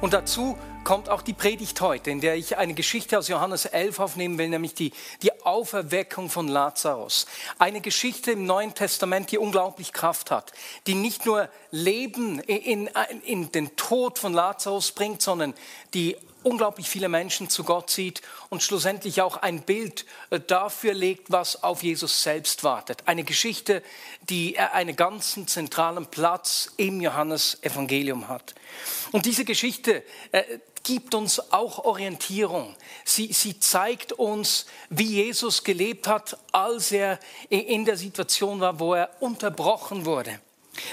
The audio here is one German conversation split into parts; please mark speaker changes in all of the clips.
Speaker 1: Und dazu kommt auch die Predigt heute, in der ich eine Geschichte aus Johannes 11 aufnehmen will, nämlich die, die Auferweckung von Lazarus. Eine Geschichte im Neuen Testament, die unglaublich Kraft hat, die nicht nur Leben in, in, in den Tod von Lazarus bringt, sondern die unglaublich viele Menschen zu Gott zieht und schlussendlich auch ein Bild äh, dafür legt, was auf Jesus selbst wartet. Eine Geschichte, die einen ganzen zentralen Platz im Johannesevangelium hat. Und diese Geschichte äh, gibt uns auch Orientierung. Sie, sie zeigt uns, wie Jesus gelebt hat, als er in der Situation war, wo er unterbrochen wurde.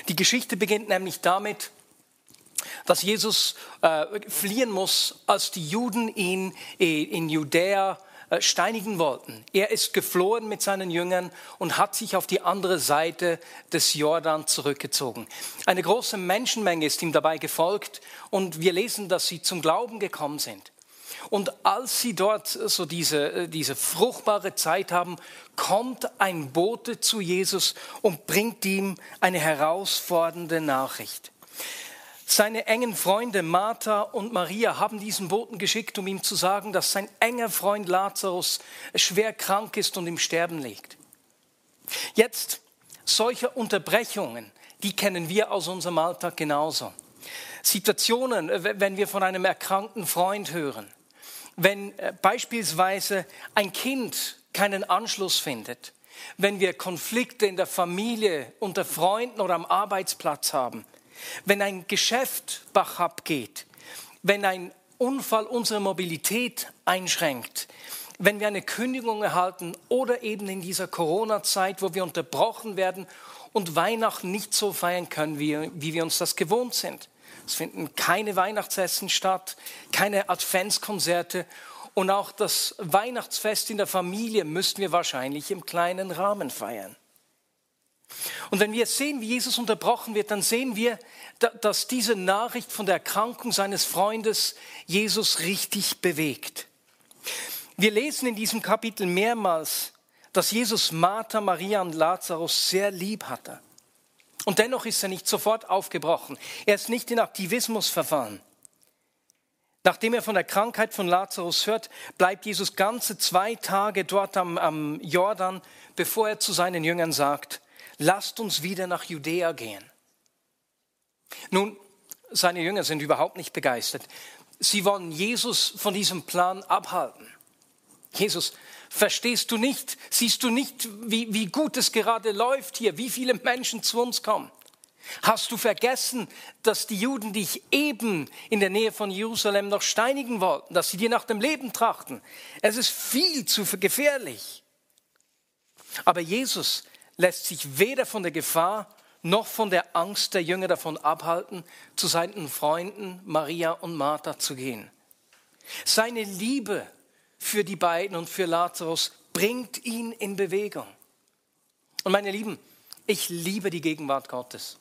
Speaker 1: Die Geschichte beginnt nämlich damit, dass Jesus äh, fliehen muss, als die Juden ihn äh, in Judäa äh, steinigen wollten. Er ist geflohen mit seinen Jüngern und hat sich auf die andere Seite des Jordan zurückgezogen. Eine große Menschenmenge ist ihm dabei gefolgt und wir lesen, dass sie zum Glauben gekommen sind. Und als sie dort so diese, äh, diese fruchtbare Zeit haben, kommt ein Bote zu Jesus und bringt ihm eine herausfordernde Nachricht. Seine engen Freunde Martha und Maria haben diesen Boten geschickt, um ihm zu sagen, dass sein enger Freund Lazarus schwer krank ist und im Sterben liegt. Jetzt, solche Unterbrechungen, die kennen wir aus unserem Alltag genauso. Situationen, wenn wir von einem erkrankten Freund hören, wenn äh, beispielsweise ein Kind keinen Anschluss findet, wenn wir Konflikte in der Familie, unter Freunden oder am Arbeitsplatz haben, wenn ein Geschäft bach abgeht, wenn ein Unfall unsere Mobilität einschränkt, wenn wir eine Kündigung erhalten oder eben in dieser Corona-Zeit, wo wir unterbrochen werden und Weihnachten nicht so feiern können, wie, wie wir uns das gewohnt sind. Es finden keine Weihnachtsessen statt, keine Adventskonzerte und auch das Weihnachtsfest in der Familie müssten wir wahrscheinlich im kleinen Rahmen feiern. Und wenn wir sehen, wie Jesus unterbrochen wird, dann sehen wir, dass diese Nachricht von der Erkrankung seines Freundes Jesus richtig bewegt. Wir lesen in diesem Kapitel mehrmals, dass Jesus Martha, Maria und Lazarus sehr lieb hatte. Und dennoch ist er nicht sofort aufgebrochen. Er ist nicht in Aktivismus verfahren. Nachdem er von der Krankheit von Lazarus hört, bleibt Jesus ganze zwei Tage dort am, am Jordan, bevor er zu seinen Jüngern sagt, lasst uns wieder nach Judäa gehen. Nun, seine Jünger sind überhaupt nicht begeistert. Sie wollen Jesus von diesem Plan abhalten. Jesus, verstehst du nicht, siehst du nicht, wie, wie gut es gerade läuft hier, wie viele Menschen zu uns kommen? Hast du vergessen, dass die Juden dich eben in der Nähe von Jerusalem noch steinigen wollten, dass sie dir nach dem Leben trachten? Es ist viel zu gefährlich. Aber Jesus lässt sich weder von der Gefahr noch von der Angst der Jünger davon abhalten, zu seinen Freunden Maria und Martha zu gehen. Seine Liebe für die beiden und für Lazarus bringt ihn in Bewegung. Und meine Lieben, ich liebe die Gegenwart Gottes.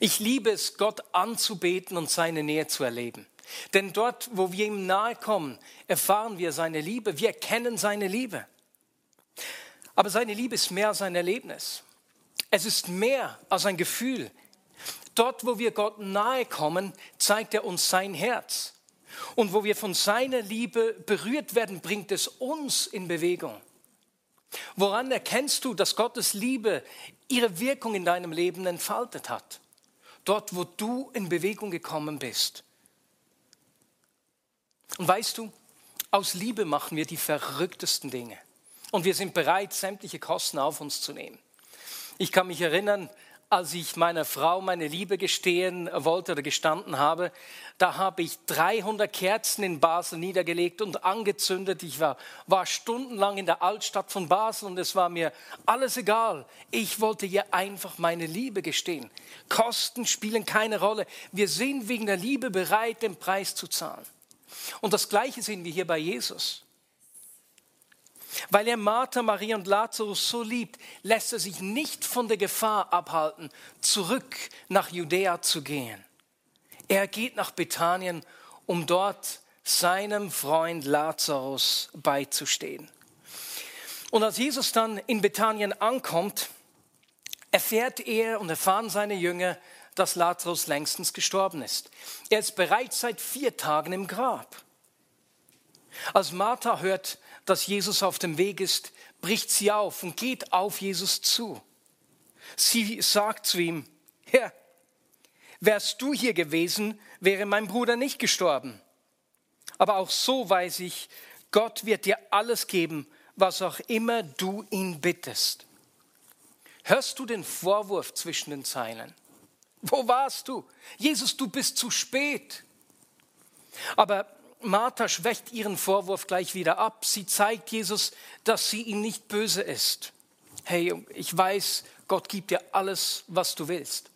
Speaker 1: Ich liebe es, Gott anzubeten und seine Nähe zu erleben. Denn dort, wo wir ihm nahe kommen, erfahren wir seine Liebe, wir kennen seine Liebe. Aber seine Liebe ist mehr als ein Erlebnis. Es ist mehr als ein Gefühl. Dort, wo wir Gott nahe kommen, zeigt er uns sein Herz. Und wo wir von seiner Liebe berührt werden, bringt es uns in Bewegung. Woran erkennst du, dass Gottes Liebe ihre Wirkung in deinem Leben entfaltet hat? Dort, wo du in Bewegung gekommen bist. Und weißt du, aus Liebe machen wir die verrücktesten Dinge. Und wir sind bereit, sämtliche Kosten auf uns zu nehmen. Ich kann mich erinnern, als ich meiner Frau meine Liebe gestehen wollte oder gestanden habe, da habe ich 300 Kerzen in Basel niedergelegt und angezündet. Ich war, war stundenlang in der Altstadt von Basel und es war mir alles egal. Ich wollte ihr einfach meine Liebe gestehen. Kosten spielen keine Rolle. Wir sind wegen der Liebe bereit, den Preis zu zahlen. Und das Gleiche sehen wir hier bei Jesus. Weil er Martha, Maria und Lazarus so liebt, lässt er sich nicht von der Gefahr abhalten, zurück nach Judäa zu gehen. Er geht nach Bethanien, um dort seinem Freund Lazarus beizustehen. Und als Jesus dann in Bethanien ankommt, erfährt er und erfahren seine Jünger, dass Lazarus längstens gestorben ist. Er ist bereits seit vier Tagen im Grab. Als Martha hört, dass Jesus auf dem Weg ist, bricht sie auf und geht auf Jesus zu. Sie sagt zu ihm, Herr, wärst du hier gewesen, wäre mein Bruder nicht gestorben. Aber auch so weiß ich, Gott wird dir alles geben, was auch immer du ihn bittest. Hörst du den Vorwurf zwischen den Zeilen? Wo warst du? Jesus, du bist zu spät. Aber Martha schwächt ihren Vorwurf gleich wieder ab. Sie zeigt Jesus, dass sie ihm nicht böse ist. Hey, ich weiß, Gott gibt dir alles, was du willst.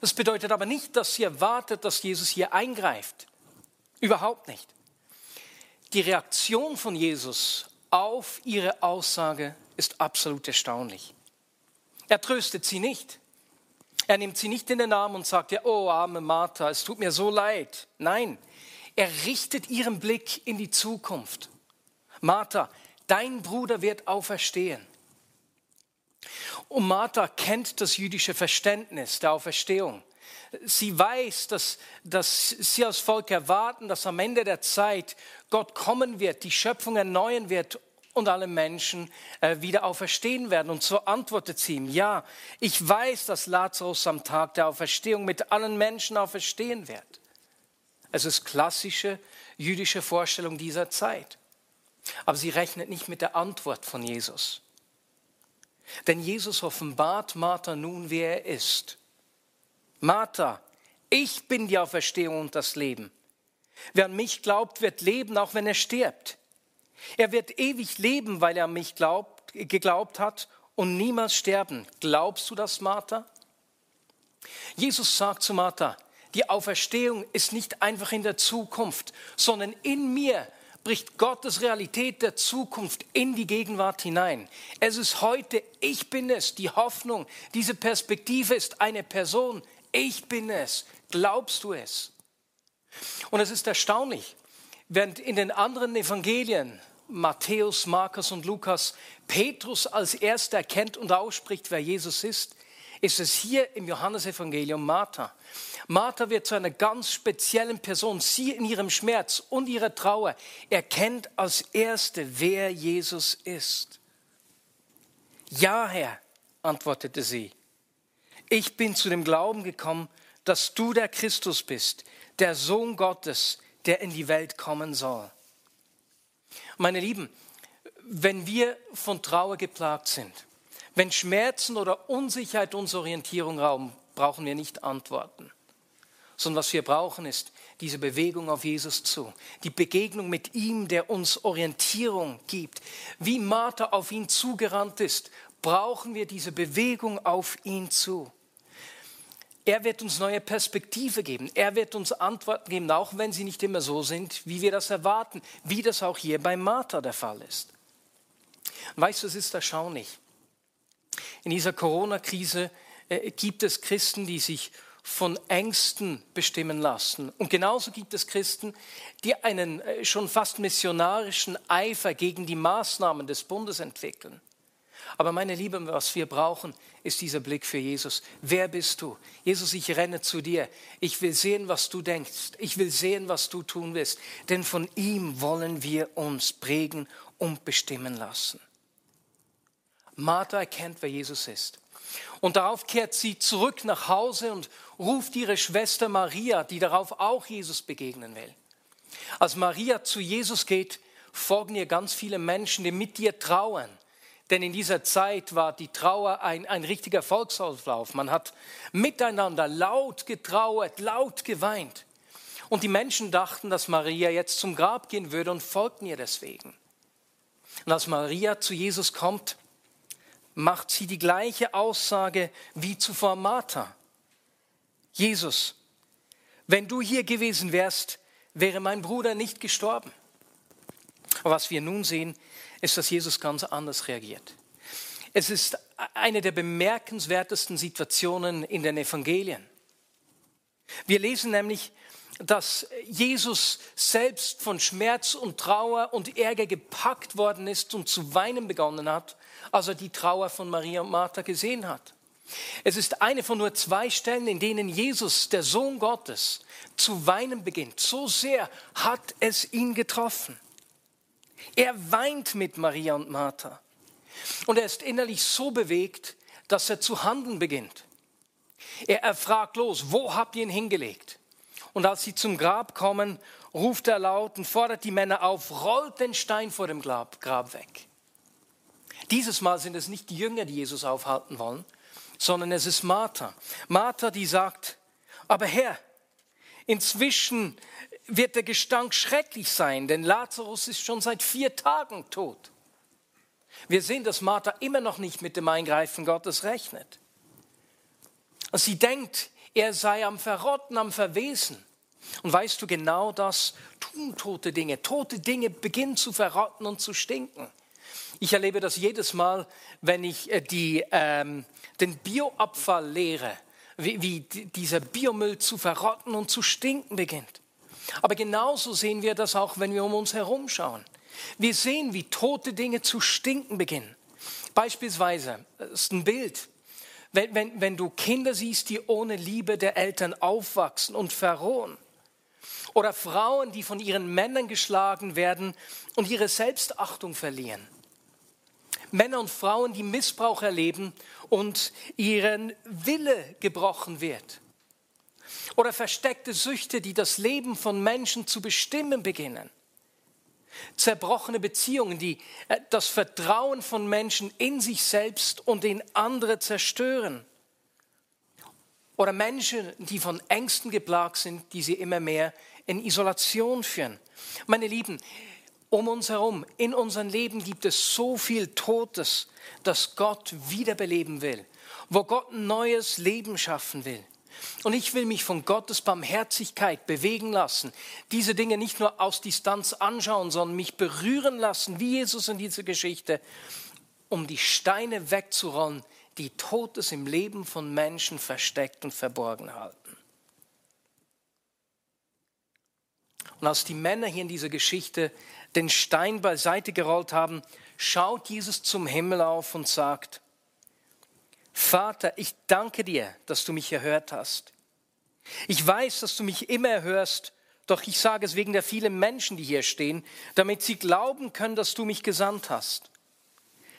Speaker 1: Das bedeutet aber nicht, dass sie erwartet, dass Jesus hier eingreift. Überhaupt nicht. Die Reaktion von Jesus auf ihre Aussage ist absolut erstaunlich. Er tröstet sie nicht. Er nimmt sie nicht in den Arm und sagt, ja, oh arme Martha, es tut mir so leid. Nein, er richtet ihren Blick in die Zukunft. Martha, dein Bruder wird auferstehen. Und Martha kennt das jüdische Verständnis der Auferstehung. Sie weiß, dass, dass sie als Volk erwarten, dass am Ende der Zeit Gott kommen wird, die Schöpfung erneuern wird und alle Menschen äh, wieder auferstehen werden. Und so antwortet sie ihm, ja, ich weiß, dass Lazarus am Tag der Auferstehung mit allen Menschen auferstehen wird. Es ist klassische jüdische Vorstellung dieser Zeit. Aber sie rechnet nicht mit der Antwort von Jesus. Denn Jesus offenbart Martha nun, wer er ist. Martha, ich bin die Auferstehung und das Leben. Wer an mich glaubt, wird leben, auch wenn er stirbt. Er wird ewig leben, weil er an mich glaubt, geglaubt hat und niemals sterben. Glaubst du das, Martha? Jesus sagt zu Martha, die Auferstehung ist nicht einfach in der Zukunft, sondern in mir bricht Gottes Realität der Zukunft in die Gegenwart hinein. Es ist heute, ich bin es, die Hoffnung, diese Perspektive ist eine Person, ich bin es. Glaubst du es? Und es ist erstaunlich, während in den anderen Evangelien, Matthäus, Markus und Lukas, Petrus als erster erkennt und ausspricht, wer Jesus ist, ist es hier im Johannesevangelium Martha. Martha wird zu einer ganz speziellen Person. Sie in ihrem Schmerz und ihrer Trauer erkennt als Erste, wer Jesus ist. Ja, Herr, antwortete sie. Ich bin zu dem Glauben gekommen, dass du der Christus bist, der Sohn Gottes, der in die Welt kommen soll. Meine Lieben, wenn wir von Trauer geplagt sind, wenn Schmerzen oder Unsicherheit unsere Orientierung rauben, brauchen wir nicht antworten. Sondern was wir brauchen, ist diese Bewegung auf Jesus zu. Die Begegnung mit ihm, der uns Orientierung gibt. Wie Martha auf ihn zugerannt ist, brauchen wir diese Bewegung auf ihn zu. Er wird uns neue Perspektive geben. Er wird uns Antworten geben, auch wenn sie nicht immer so sind, wie wir das erwarten, wie das auch hier bei Martha der Fall ist. Weißt du, es ist erstaunlich. In dieser Corona-Krise äh, gibt es Christen, die sich von Ängsten bestimmen lassen. Und genauso gibt es Christen, die einen äh, schon fast missionarischen Eifer gegen die Maßnahmen des Bundes entwickeln. Aber meine Lieben, was wir brauchen, ist dieser Blick für Jesus. Wer bist du? Jesus, ich renne zu dir. Ich will sehen, was du denkst. Ich will sehen, was du tun willst. Denn von ihm wollen wir uns prägen und bestimmen lassen. Martha erkennt, wer Jesus ist. Und darauf kehrt sie zurück nach Hause und ruft ihre Schwester Maria, die darauf auch Jesus begegnen will. Als Maria zu Jesus geht, folgen ihr ganz viele Menschen, die mit ihr trauern, Denn in dieser Zeit war die Trauer ein, ein richtiger Volksauflauf. Man hat miteinander laut getrauert, laut geweint. Und die Menschen dachten, dass Maria jetzt zum Grab gehen würde und folgten ihr deswegen. Und als Maria zu Jesus kommt, macht sie die gleiche Aussage wie zuvor Martha. Jesus, wenn du hier gewesen wärst, wäre mein Bruder nicht gestorben. Was wir nun sehen, ist, dass Jesus ganz anders reagiert. Es ist eine der bemerkenswertesten Situationen in den Evangelien. Wir lesen nämlich, dass Jesus selbst von Schmerz und Trauer und Ärger gepackt worden ist und zu weinen begonnen hat, als er die Trauer von Maria und Martha gesehen hat. Es ist eine von nur zwei Stellen, in denen Jesus, der Sohn Gottes, zu weinen beginnt. So sehr hat es ihn getroffen. Er weint mit Maria und Martha. Und er ist innerlich so bewegt, dass er zu handeln beginnt. Er, er fragt los, wo habt ihr ihn hingelegt? Und als sie zum Grab kommen, ruft er laut und fordert die Männer auf, rollt den Stein vor dem Grab, Grab weg. Dieses Mal sind es nicht die Jünger, die Jesus aufhalten wollen, sondern es ist Martha. Martha, die sagt, aber Herr, inzwischen wird der Gestank schrecklich sein, denn Lazarus ist schon seit vier Tagen tot. Wir sehen, dass Martha immer noch nicht mit dem Eingreifen Gottes rechnet. Sie denkt, er sei am Verrotten, am Verwesen. Und weißt du, genau das tun tote Dinge. Tote Dinge beginnen zu verrotten und zu stinken. Ich erlebe das jedes Mal, wenn ich äh, die, ähm, den Bioabfall lehre, wie, wie dieser Biomüll zu verrotten und zu stinken beginnt. Aber genauso sehen wir das auch, wenn wir um uns herum schauen. Wir sehen, wie tote Dinge zu stinken beginnen. Beispielsweise, das ist ein Bild, wenn, wenn, wenn du Kinder siehst, die ohne Liebe der Eltern aufwachsen und verrohen. Oder Frauen, die von ihren Männern geschlagen werden und ihre Selbstachtung verlieren. Männer und Frauen, die Missbrauch erleben und ihren Wille gebrochen wird. Oder versteckte Süchte, die das Leben von Menschen zu bestimmen beginnen. Zerbrochene Beziehungen, die äh, das Vertrauen von Menschen in sich selbst und in andere zerstören. Oder Menschen, die von Ängsten geplagt sind, die sie immer mehr in Isolation führen. Meine Lieben, um uns herum, in unserem Leben gibt es so viel Totes, das Gott wiederbeleben will, wo Gott ein neues Leben schaffen will. Und ich will mich von Gottes Barmherzigkeit bewegen lassen, diese Dinge nicht nur aus Distanz anschauen, sondern mich berühren lassen, wie Jesus in dieser Geschichte, um die Steine wegzurollen, die Totes im Leben von Menschen versteckt und verborgen halten. Und als die Männer hier in dieser Geschichte den Stein beiseite gerollt haben, schaut Jesus zum Himmel auf und sagt, Vater, ich danke dir, dass du mich erhört hast. Ich weiß, dass du mich immer erhörst, doch ich sage es wegen der vielen Menschen, die hier stehen, damit sie glauben können, dass du mich gesandt hast.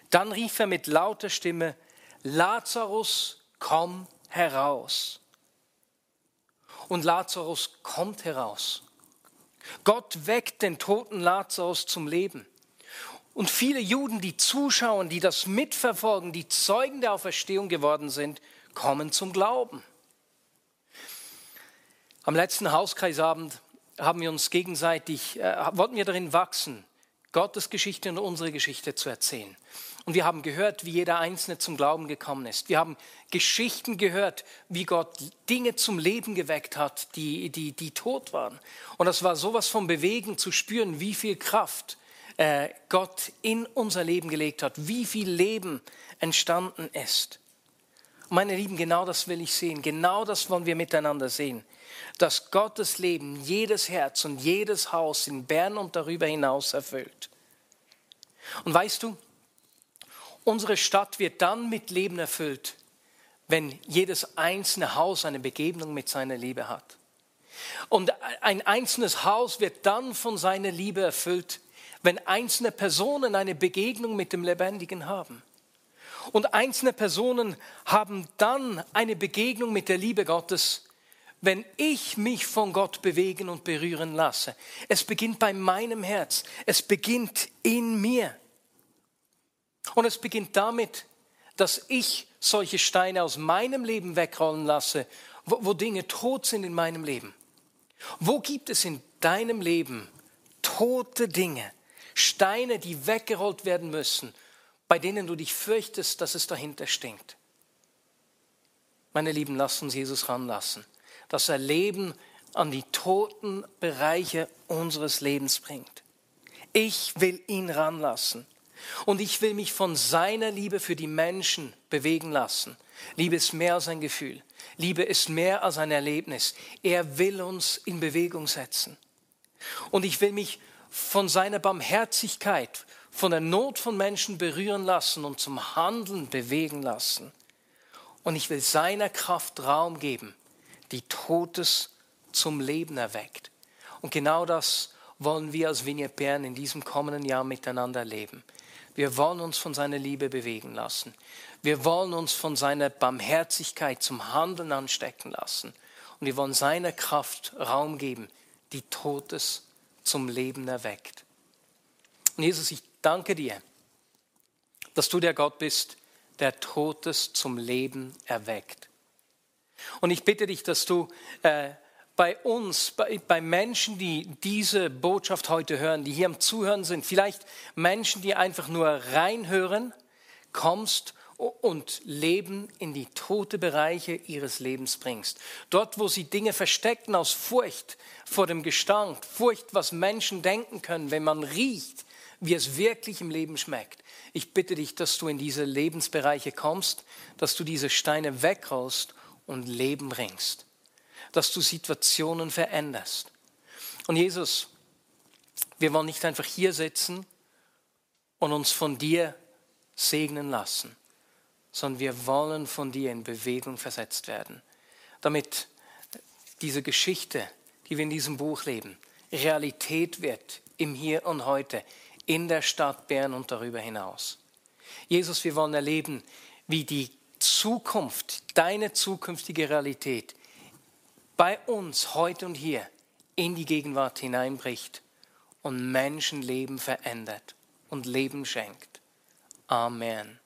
Speaker 1: Dann rief er mit lauter Stimme, Lazarus, komm heraus. Und Lazarus kommt heraus. Gott weckt den toten Lazarus zum Leben. Und viele Juden, die zuschauen, die das mitverfolgen, die Zeugen der Auferstehung geworden sind, kommen zum Glauben. Am letzten Hauskreisabend haben wir uns gegenseitig, äh, wollten wir darin wachsen, Gottes Geschichte und unsere Geschichte zu erzählen. Und wir haben gehört, wie jeder Einzelne zum Glauben gekommen ist. Wir haben Geschichten gehört, wie Gott Dinge zum Leben geweckt hat, die, die, die tot waren. Und das war sowas von Bewegen zu spüren, wie viel Kraft äh, Gott in unser Leben gelegt hat, wie viel Leben entstanden ist. Meine Lieben, genau das will ich sehen. Genau das wollen wir miteinander sehen. Dass Gottes Leben jedes Herz und jedes Haus in Bern und darüber hinaus erfüllt. Und weißt du, Unsere Stadt wird dann mit Leben erfüllt, wenn jedes einzelne Haus eine Begegnung mit seiner Liebe hat. Und ein einzelnes Haus wird dann von seiner Liebe erfüllt, wenn einzelne Personen eine Begegnung mit dem Lebendigen haben. Und einzelne Personen haben dann eine Begegnung mit der Liebe Gottes, wenn ich mich von Gott bewegen und berühren lasse. Es beginnt bei meinem Herz. Es beginnt in mir. Und es beginnt damit, dass ich solche Steine aus meinem Leben wegrollen lasse, wo, wo Dinge tot sind in meinem Leben. Wo gibt es in deinem Leben tote Dinge, Steine, die weggerollt werden müssen, bei denen du dich fürchtest, dass es dahinter stinkt? Meine Lieben, lasst uns Jesus ranlassen, dass er Leben an die toten Bereiche unseres Lebens bringt. Ich will ihn ranlassen. Und ich will mich von seiner Liebe für die Menschen bewegen lassen. Liebe ist mehr als ein Gefühl. Liebe ist mehr als ein Erlebnis. Er will uns in Bewegung setzen. Und ich will mich von seiner Barmherzigkeit, von der Not von Menschen berühren lassen und zum Handeln bewegen lassen. Und ich will seiner Kraft Raum geben, die Totes zum Leben erweckt. Und genau das wollen wir als Vignette Bern in diesem kommenden Jahr miteinander leben. Wir wollen uns von seiner Liebe bewegen lassen. Wir wollen uns von seiner Barmherzigkeit zum Handeln anstecken lassen. Und wir wollen seiner Kraft Raum geben, die Totes zum Leben erweckt. Und Jesus, ich danke dir, dass du der Gott bist, der Totes zum Leben erweckt. Und ich bitte dich, dass du äh, bei uns, bei, bei Menschen, die diese Botschaft heute hören, die hier am Zuhören sind, vielleicht Menschen, die einfach nur reinhören, kommst und Leben in die tote Bereiche ihres Lebens bringst. Dort, wo sie Dinge verstecken aus Furcht vor dem Gestank, Furcht, was Menschen denken können, wenn man riecht, wie es wirklich im Leben schmeckt. Ich bitte dich, dass du in diese Lebensbereiche kommst, dass du diese Steine wegrollst und Leben bringst dass du Situationen veränderst. Und Jesus, wir wollen nicht einfach hier sitzen und uns von dir segnen lassen, sondern wir wollen von dir in Bewegung versetzt werden, damit diese Geschichte, die wir in diesem Buch leben, Realität wird im Hier und heute, in der Stadt Bern und darüber hinaus. Jesus, wir wollen erleben, wie die Zukunft, deine zukünftige Realität bei uns heute und hier in die Gegenwart hineinbricht und Menschenleben verändert und Leben schenkt. Amen.